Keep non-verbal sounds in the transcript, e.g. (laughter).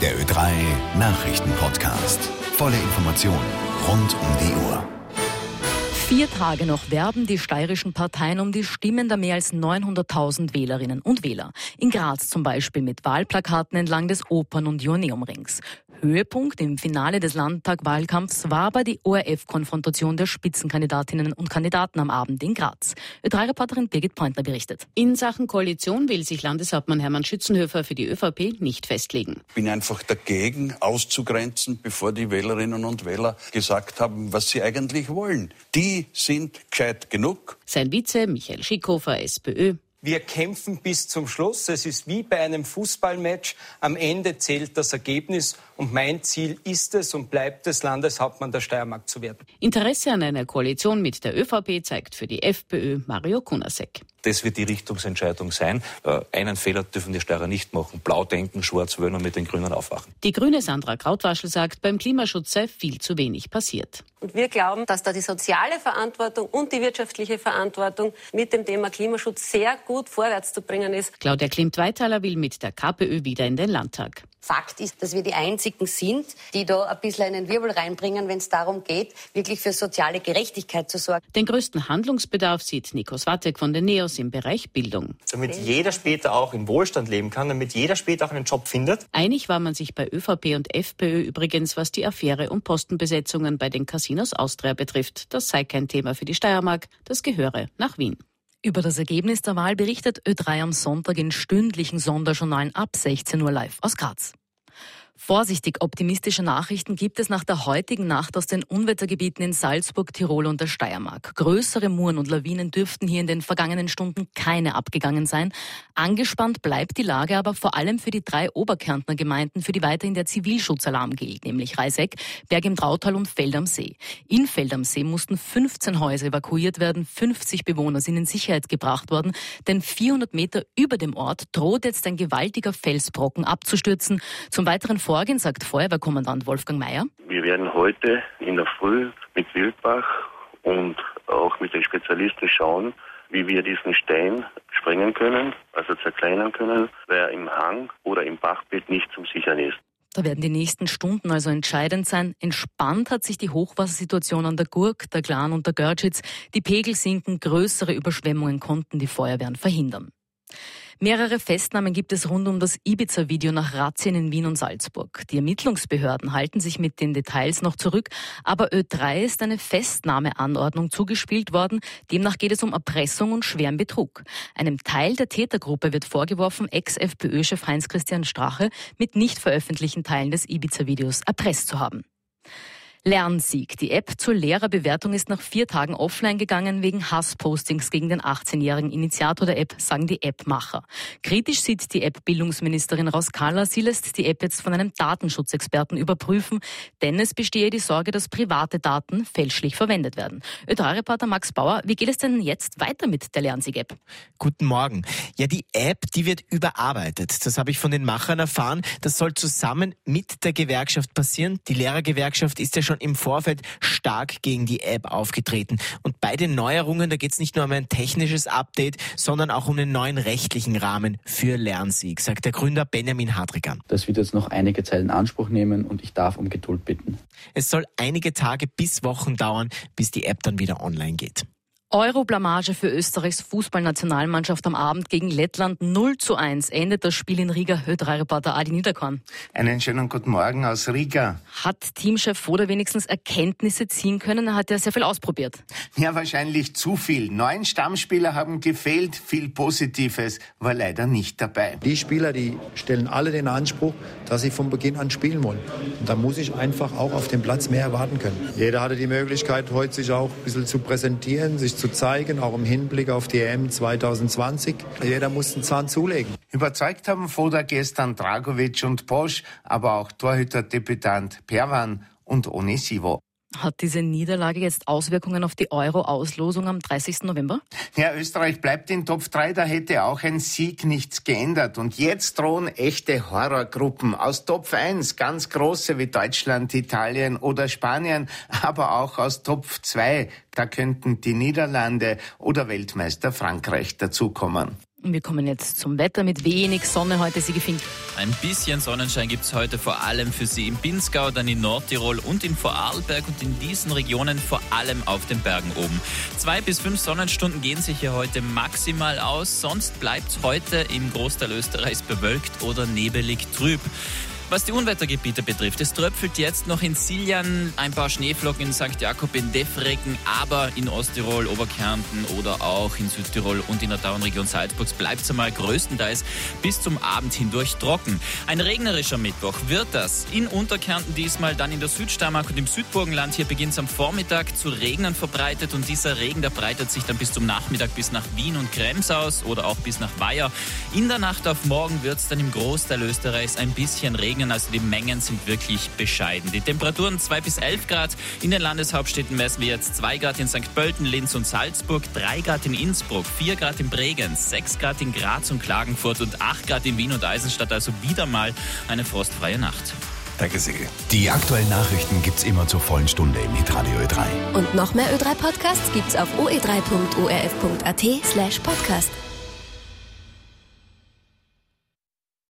Der Ö3 Nachrichtenpodcast. Volle Informationen rund um die Uhr. Vier Tage noch werben die steirischen Parteien um die Stimmen der mehr als 900.000 Wählerinnen und Wähler. In Graz zum Beispiel mit Wahlplakaten entlang des Opern- und Joanneumrings. Höhepunkt im Finale des Landtagwahlkampfs war aber die ORF-Konfrontation der Spitzenkandidatinnen und Kandidaten am Abend in Graz. Ö3-Reporterin Birgit Pointner berichtet. In Sachen Koalition will sich Landeshauptmann Hermann Schützenhöfer für die ÖVP nicht festlegen. Ich bin einfach dagegen, auszugrenzen, bevor die Wählerinnen und Wähler gesagt haben, was sie eigentlich wollen. Die sind gescheit genug. Sein Vize Michael Schickhofer, SPÖ, wir kämpfen bis zum Schluss. Es ist wie bei einem Fußballmatch. Am Ende zählt das Ergebnis. Und mein Ziel ist es und bleibt es, Landeshauptmann der Steiermark zu werden. Interesse an einer Koalition mit der ÖVP zeigt für die FPÖ Mario Kunasek. Das wird die Richtungsentscheidung sein. Äh, einen Fehler dürfen die Steirer nicht machen. Blau denken, schwarz wollen und mit den Grünen aufwachen. Die grüne Sandra Krautwaschel sagt, beim Klimaschutz sei viel zu wenig passiert. Und wir glauben, dass da die soziale Verantwortung und die wirtschaftliche Verantwortung mit dem Thema Klimaschutz sehr gut vorwärts zu bringen ist. Claudia Klimt-Weithaler will mit der KPÖ wieder in den Landtag. Fakt ist, dass wir die einzigen sind, die da ein bisschen einen Wirbel reinbringen, wenn es darum geht, wirklich für soziale Gerechtigkeit zu sorgen. Den größten Handlungsbedarf sieht Nikos Watek von den NEOS im Bereich Bildung. Damit jeder später auch im Wohlstand leben kann, damit jeder später auch einen Job findet. Einig war man sich bei ÖVP und FPÖ übrigens, was die Affäre um Postenbesetzungen bei den Casinos Austria betrifft. Das sei kein Thema für die Steiermark, das gehöre nach Wien. Über das Ergebnis der Wahl berichtet Ö3 am Sonntag in stündlichen Sonderjournalen ab 16 Uhr live aus Graz. Vorsichtig optimistische Nachrichten gibt es nach der heutigen Nacht aus den Unwettergebieten in Salzburg, Tirol und der Steiermark. Größere Muren und Lawinen dürften hier in den vergangenen Stunden keine abgegangen sein. Angespannt bleibt die Lage aber vor allem für die drei Oberkärntner Gemeinden, für die weiterhin der Zivilschutzalarm gilt, nämlich Reiseck, Berg im Trautal und Feld am See. In Feld am See mussten 15 Häuser evakuiert werden, 50 Bewohner sind in Sicherheit gebracht worden, denn 400 Meter über dem Ort droht jetzt ein gewaltiger Felsbrocken abzustürzen. Zum weiteren Vorgehen sagt Feuerwehrkommandant Wolfgang Mayer. Wir werden heute in der Früh mit Wildbach und auch mit den Spezialisten schauen, wie wir diesen Stein sprengen können, also zerkleinern können, der im Hang oder im Bachbett nicht zum Sichern ist. Da werden die nächsten Stunden also entscheidend sein. Entspannt hat sich die Hochwassersituation an der Gurk, der Glan und der Görtschitz. Die Pegel sinken, größere Überschwemmungen konnten die Feuerwehren verhindern. Mehrere Festnahmen gibt es rund um das Ibiza-Video nach Razzien in Wien und Salzburg. Die Ermittlungsbehörden halten sich mit den Details noch zurück, aber Ö3 ist eine Festnahmeanordnung zugespielt worden. Demnach geht es um Erpressung und schweren Betrug. Einem Teil der Tätergruppe wird vorgeworfen, Ex-FPÖ-Chef Heinz-Christian Strache mit nicht veröffentlichten Teilen des Ibiza-Videos erpresst zu haben. Lernsieg. Die App zur Lehrerbewertung ist nach vier Tagen offline gegangen wegen Hasspostings gegen den 18-jährigen Initiator der App, sagen die Appmacher. Kritisch sieht die App-Bildungsministerin Rauskala. Sie lässt die App jetzt von einem Datenschutzexperten überprüfen, denn es bestehe die Sorge, dass private Daten fälschlich verwendet werden. Ö3-Reporter Max Bauer, wie geht es denn jetzt weiter mit der Lernsieg-App? Guten Morgen. Ja, die App, die wird überarbeitet. Das habe ich von den Machern erfahren. Das soll zusammen mit der Gewerkschaft passieren. Die Lehrergewerkschaft ist ja schon im Vorfeld stark gegen die App aufgetreten. Und bei den Neuerungen, da geht es nicht nur um ein technisches Update, sondern auch um einen neuen rechtlichen Rahmen für Lernsieg, sagt der Gründer Benjamin Hadrigan. Das wird jetzt noch einige Zeit in Anspruch nehmen und ich darf um Geduld bitten. Es soll einige Tage bis Wochen dauern, bis die App dann wieder online geht. Euro-Blamage für Österreichs Fußballnationalmannschaft am Abend gegen Lettland 0 zu 1 endet das Spiel in Riga. Ö3-Reporter Adi Niederkorn. Einen schönen guten Morgen aus Riga. Hat Teamchef Foda wenigstens Erkenntnisse ziehen können? Er hat ja sehr viel ausprobiert. Ja, wahrscheinlich zu viel. Neun Stammspieler haben gefehlt. Viel Positives war leider nicht dabei. Die Spieler, die stellen alle den Anspruch, dass sie von Beginn an spielen wollen. Und da muss ich einfach auch auf dem Platz mehr erwarten können. Jeder hatte die Möglichkeit, heute sich auch ein bisschen zu präsentieren, sich zu zeigen, auch im Hinblick auf die EM 2020. Jeder muss einen Zahn zulegen. Überzeugt haben Foda gestern Dragovic und Bosch, aber auch Torhüter-Debütant Perwan und Onisivo. Hat diese Niederlage jetzt Auswirkungen auf die Euro-Auslosung am 30. November? Ja, Österreich bleibt in Top 3, da hätte auch ein Sieg nichts geändert. Und jetzt drohen echte Horrorgruppen aus Top 1, ganz große wie Deutschland, Italien oder Spanien, (laughs) aber auch aus Top 2, da könnten die Niederlande oder Weltmeister Frankreich dazukommen. Wir kommen jetzt zum Wetter mit wenig Sonne heute, Sie gefinkt. Ein bisschen Sonnenschein gibt es heute vor allem für Sie im Pinzgau, dann in Nordtirol und in Vorarlberg und in diesen Regionen vor allem auf den Bergen oben. Zwei bis fünf Sonnenstunden gehen sich hier heute maximal aus, sonst bleibt es heute im Großteil Österreichs bewölkt oder nebelig trüb. Was die Unwettergebiete betrifft, es tröpfelt jetzt noch in Siljan ein paar Schneeflocken in St. Jakob, in Defrecken, aber in Osttirol, Oberkärnten oder auch in Südtirol und in der Tauernregion Salzburgs bleibt es einmal größtenteils bis zum Abend hindurch trocken. Ein regnerischer Mittwoch wird das in Unterkärnten diesmal, dann in der Südsteiermark und im Südburgenland. Hier beginnt es am Vormittag zu regnen verbreitet und dieser Regen, der breitet sich dann bis zum Nachmittag bis nach Wien und Krems aus oder auch bis nach Weiher. In der Nacht auf morgen wird es dann im Großteil Österreichs ein bisschen regnen regnen, also die Mengen sind wirklich bescheiden. Die Temperaturen 2 bis 11 Grad. In den Landeshauptstädten messen wir jetzt 2 Grad in St. Pölten, Linz und Salzburg, 3 Grad in Innsbruck, 4 Grad in Bregenz, 6 Grad in Graz und Klagenfurt und 8 Grad in Wien und Eisenstadt. Also wieder mal eine frostfreie Nacht. Danke, Sigi. Die aktuellen Nachrichten gibt es immer zur vollen Stunde im Hitradio Ö3. Und noch mehr Ö3 Podcasts gibt's auf oe3.orf.at slash podcast.